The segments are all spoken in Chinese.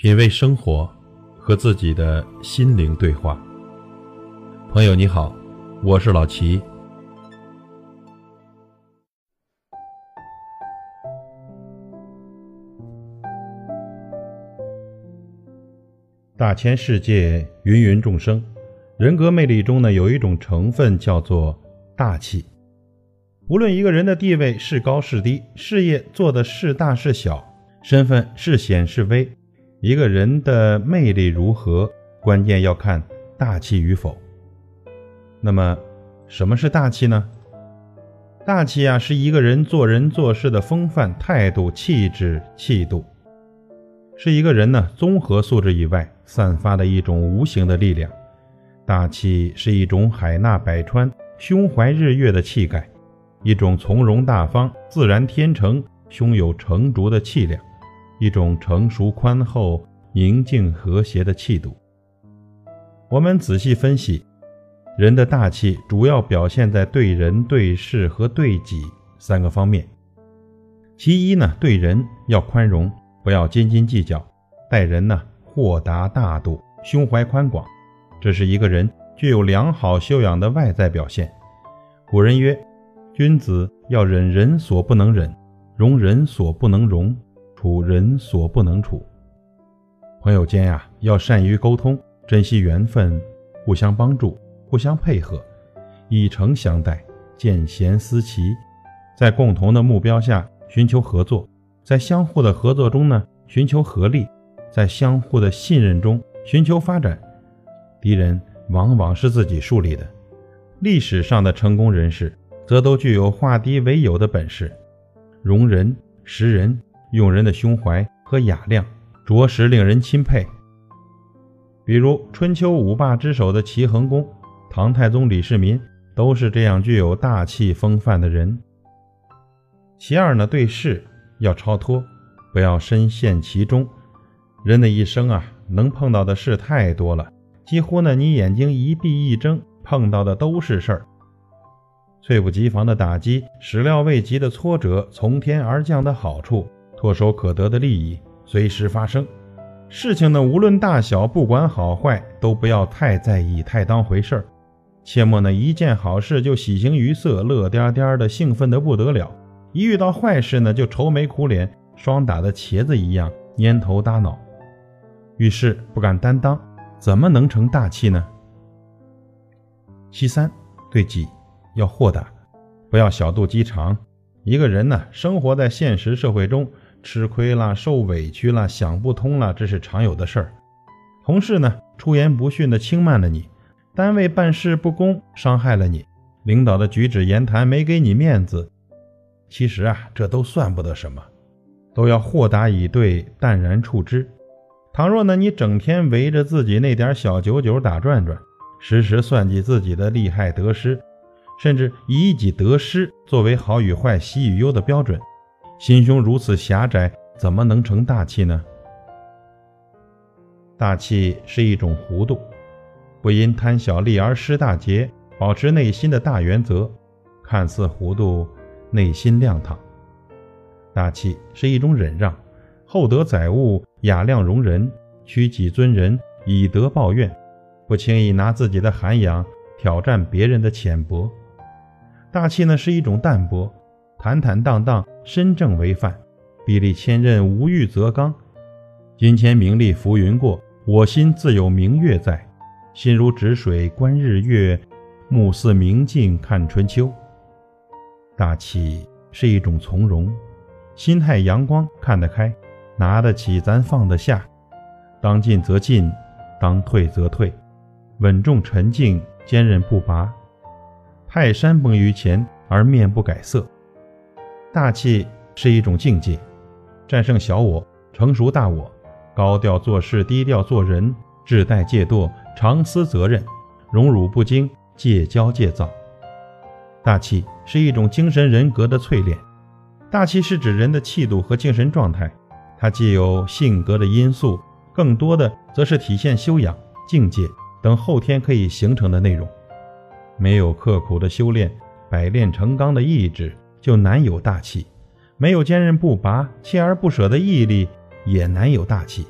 品味生活，和自己的心灵对话。朋友你好，我是老齐。大千世界，芸芸众生，人格魅力中呢，有一种成分叫做大气。无论一个人的地位是高是低，事业做的是大是小，身份是显是微。一个人的魅力如何，关键要看大气与否。那么，什么是大气呢？大气啊，是一个人做人做事的风范、态度、气质、气度，是一个人呢综合素质以外散发的一种无形的力量。大气是一种海纳百川、胸怀日月的气概，一种从容大方、自然天成、胸有成竹的气量。一种成熟宽厚、宁静和谐的气度。我们仔细分析，人的大气主要表现在对人、对事和对己三个方面。其一呢，对人要宽容，不要斤斤计较；待人呢，豁达大度，胸怀宽广，这是一个人具有良好修养的外在表现。古人曰：“君子要忍人所不能忍，容人所不能容。”处人所不能处，朋友间呀，要善于沟通，珍惜缘分，互相帮助，互相配合，以诚相待，见贤思齐，在共同的目标下寻求合作，在相互的合作中呢，寻求合力，在相互的信任中寻求发展。敌人往往是自己树立的，历史上的成功人士则都具有化敌为友的本事，容人识人。用人的胸怀和雅量，着实令人钦佩。比如春秋五霸之首的齐桓公、唐太宗李世民，都是这样具有大气风范的人。其二呢，对事要超脱，不要深陷其中。人的一生啊，能碰到的事太多了，几乎呢，你眼睛一闭一睁，碰到的都是事儿。猝不及防的打击，始料未及的挫折，从天而降的好处。唾手可得的利益随时发生，事情呢无论大小，不管好坏，都不要太在意、太当回事儿。切莫呢一件好事就喜形于色、乐颠颠的、兴奋得不得了；一遇到坏事呢就愁眉苦脸、霜打的茄子一样蔫头耷脑。遇事不敢担当，怎么能成大器呢？其三，对己要豁达，不要小肚鸡肠。一个人呢，生活在现实社会中。吃亏了，受委屈了，想不通了，这是常有的事儿。同事呢，出言不逊的轻慢了你；单位办事不公，伤害了你；领导的举止言谈没给你面子。其实啊，这都算不得什么，都要豁达以对，淡然处之。倘若呢，你整天围着自己那点小九九打转转，时时算计自己的利害得失，甚至以一己得失作为好与坏、喜与忧的标准。心胸如此狭窄，怎么能成大器呢？大气是一种糊涂，不因贪小利而失大节，保持内心的大原则，看似糊涂，内心亮堂。大气是一种忍让，厚德载物，雅量容人，屈己尊人，以德报怨，不轻易拿自己的涵养挑战别人的浅薄。大气呢，是一种淡泊。坦坦荡荡，身正为范，砥砺千仞，无欲则刚。金钱名利浮云过，我心自有明月在。心如止水观日月，目似明镜看春秋。大气是一种从容，心态阳光，看得开，拿得起，咱放得下。当进则进，当退则退，稳重沉静，坚韧不拔。泰山崩于前而面不改色。大气是一种境界，战胜小我，成熟大我，高调做事，低调做人，志怠戒惰，常思责任，荣辱不惊，戒骄戒躁。大气是一种精神人格的淬炼。大气是指人的气度和精神状态，它既有性格的因素，更多的则是体现修养、境界等后天可以形成的内容。没有刻苦的修炼，百炼成钢的意志。就难有大气，没有坚韧不拔、锲而不舍的毅力，也难有大气；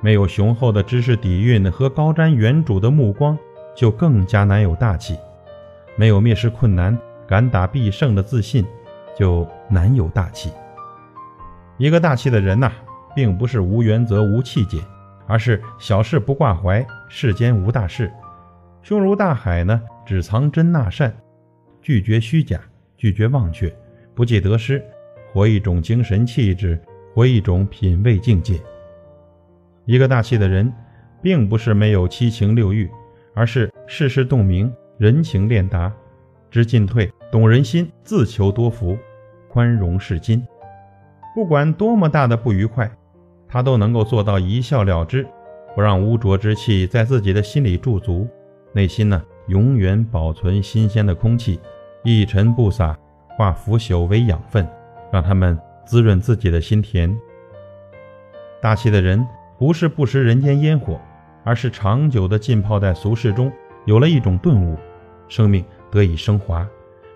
没有雄厚的知识底蕴和高瞻远瞩的目光，就更加难有大气；没有蔑视困难、敢打必胜的自信，就难有大气。一个大气的人呐，并不是无原则、无气节，而是小事不挂怀，世间无大事。胸如大海呢，只藏真纳善，拒绝虚假，拒绝忘却，不计得失，活一种精神气质，活一种品味境界。一个大气的人，并不是没有七情六欲，而是世事洞明，人情练达，知进退，懂人心，自求多福，宽容是金。不管多么大的不愉快，他都能够做到一笑了之，不让污浊之气在自己的心里驻足，内心呢，永远保存新鲜的空气，一尘不洒，化腐朽为养分，让他们滋润自己的心田。大气的人。不是不食人间烟火，而是长久的浸泡在俗世中，有了一种顿悟，生命得以升华，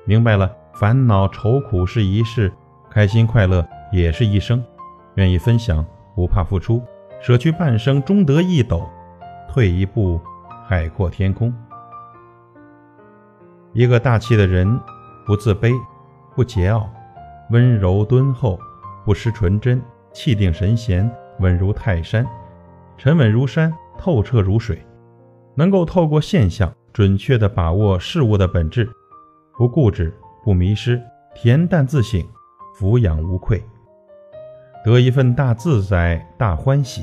明白了烦恼愁苦是一世，开心快乐也是一生，愿意分享，不怕付出，舍去半生终得一斗，退一步海阔天空。一个大气的人，不自卑，不桀骜，温柔敦厚，不失纯真，气定神闲。稳如泰山，沉稳如山，透彻如水，能够透过现象准确地把握事物的本质，不固执，不迷失，恬淡自省，俯仰无愧，得一份大自在、大欢喜。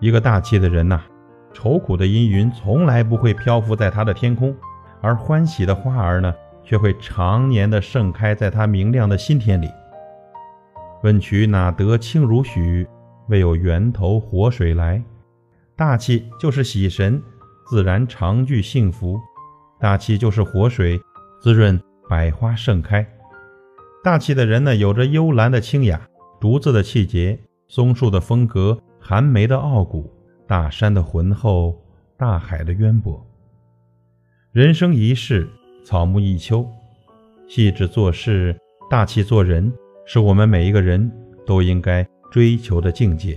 一个大气的人呐，愁苦的阴云从来不会漂浮在他的天空，而欢喜的花儿呢，却会常年的盛开在他明亮的心田里。问渠哪得清如许？为有源头活水来。大气就是喜神，自然常具幸福。大气就是活水，滋润百花盛开。大气的人呢，有着幽兰的清雅，竹子的气节，松树的风格，寒梅的傲骨，大山的浑厚，大海的渊博。人生一世，草木一秋，细致做事，大气做人。是我们每一个人都应该追求的境界。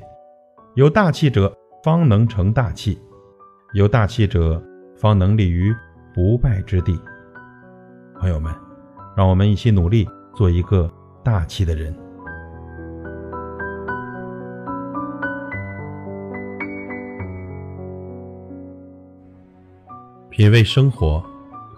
有大气者，方能成大器；有大气者，方能立于不败之地。朋友们，让我们一起努力，做一个大气的人。品味生活，